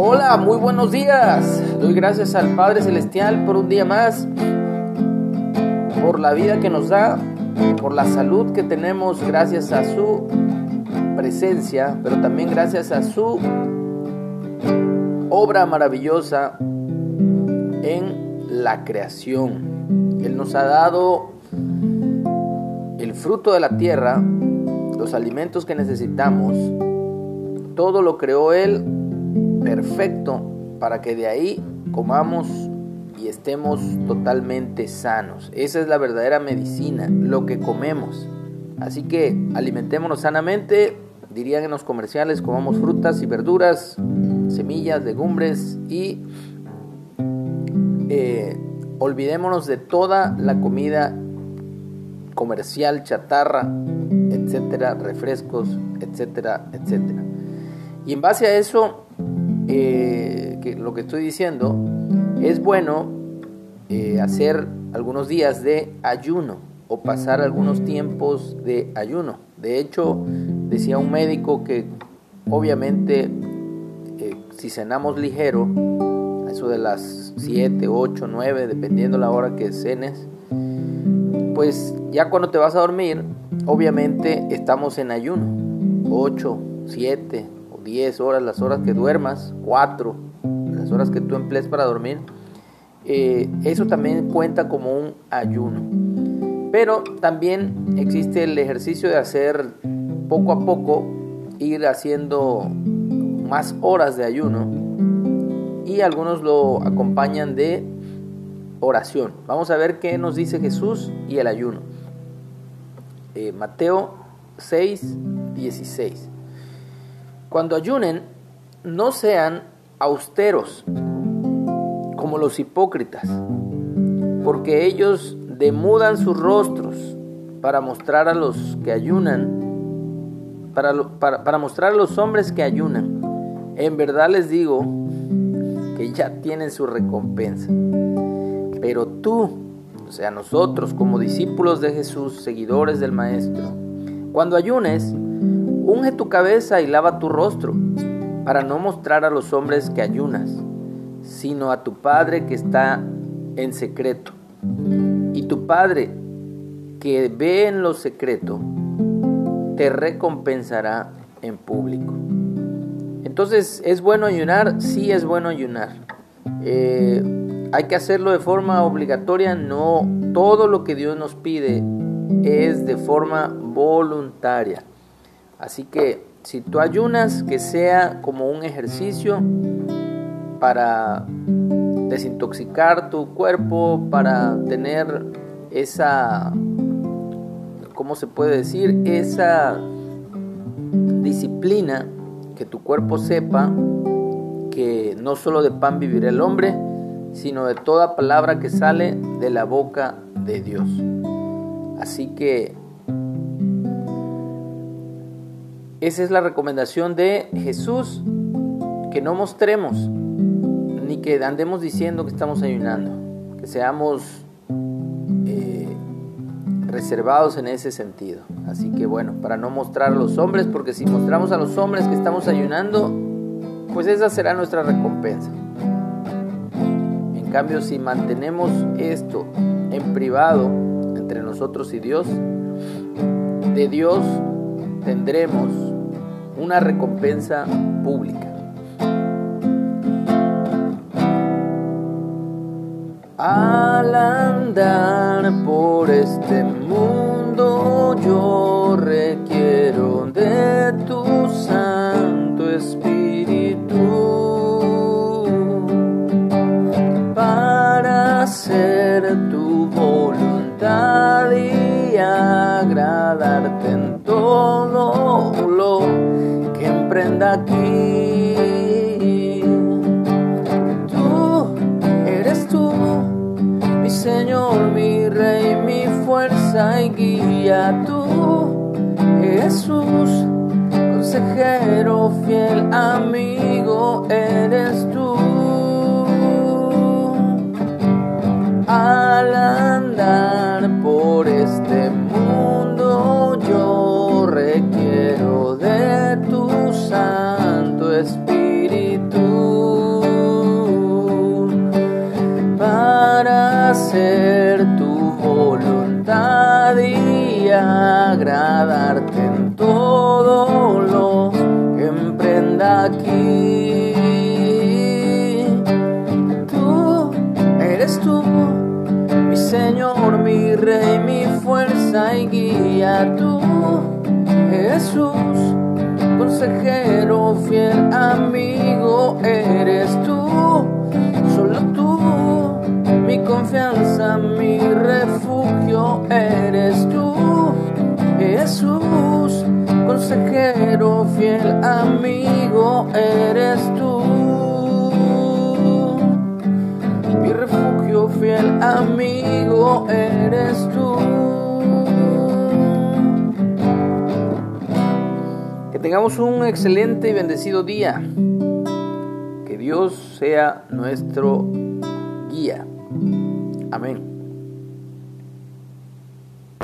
Hola, muy buenos días. Doy gracias al Padre Celestial por un día más, por la vida que nos da, por la salud que tenemos gracias a su presencia, pero también gracias a su obra maravillosa en la creación. Él nos ha dado el fruto de la tierra, los alimentos que necesitamos, todo lo creó Él perfecto para que de ahí comamos y estemos totalmente sanos. Esa es la verdadera medicina, lo que comemos. Así que alimentémonos sanamente, dirían en los comerciales, comamos frutas y verduras, semillas, legumbres y eh, olvidémonos de toda la comida comercial, chatarra, etcétera, refrescos, etcétera, etcétera. Y en base a eso, eh, lo que estoy diciendo, es bueno eh, hacer algunos días de ayuno o pasar algunos tiempos de ayuno. De hecho, decía un médico que obviamente eh, si cenamos ligero, eso de las 7, 8, 9, dependiendo la hora que cenes, pues ya cuando te vas a dormir, obviamente estamos en ayuno. 8, 7, 10 horas, las horas que duermas, 4, las horas que tú emplees para dormir, eh, eso también cuenta como un ayuno. Pero también existe el ejercicio de hacer poco a poco, ir haciendo más horas de ayuno y algunos lo acompañan de oración. Vamos a ver qué nos dice Jesús y el ayuno. Eh, Mateo 6, 16. Cuando ayunen, no sean austeros como los hipócritas, porque ellos demudan sus rostros para mostrar a los que ayunan, para, para, mostrar a los hombres que ayunan. En verdad les digo que ya tienen su recompensa. Pero tú, o sea, nosotros como discípulos de Jesús, seguidores del Maestro, cuando ayunes, Unge tu cabeza y lava tu rostro, para no mostrar a los hombres que ayunas, sino a tu Padre que está en secreto. Y tu Padre que ve en lo secreto, te recompensará en público. Entonces, ¿es bueno ayunar? Sí es bueno ayunar. Eh, hay que hacerlo de forma obligatoria, no todo lo que Dios nos pide es de forma voluntaria. Así que si tú ayunas, que sea como un ejercicio para desintoxicar tu cuerpo, para tener esa, ¿cómo se puede decir? Esa disciplina, que tu cuerpo sepa que no solo de pan vivirá el hombre, sino de toda palabra que sale de la boca de Dios. Así que esa es la recomendación de Jesús, que no mostremos ni que andemos diciendo que estamos ayunando, que seamos eh, reservados en ese sentido. Así que bueno, para no mostrar a los hombres, porque si mostramos a los hombres que estamos ayunando, pues esa será nuestra recompensa. En cambio, si mantenemos esto en privado entre nosotros y Dios, de Dios tendremos una recompensa pública. Al andar por este mundo yo requiero de tu Santo Espíritu para hacer tu voluntad y agradarte en todo emprenda aquí. Tú eres tú, mi Señor, mi Rey, mi fuerza y guía. Tú, Jesús, consejero, fiel amigo, eres tú. en todo lo que emprenda aquí. Tú eres tú, mi Señor, mi Rey, mi fuerza y guía. Tú, Jesús, consejero, fiel amigo, eres tú. Fiel amigo, eres tú. tengamos un excelente y bendecido día. Que Dios sea nuestro guía. Amén.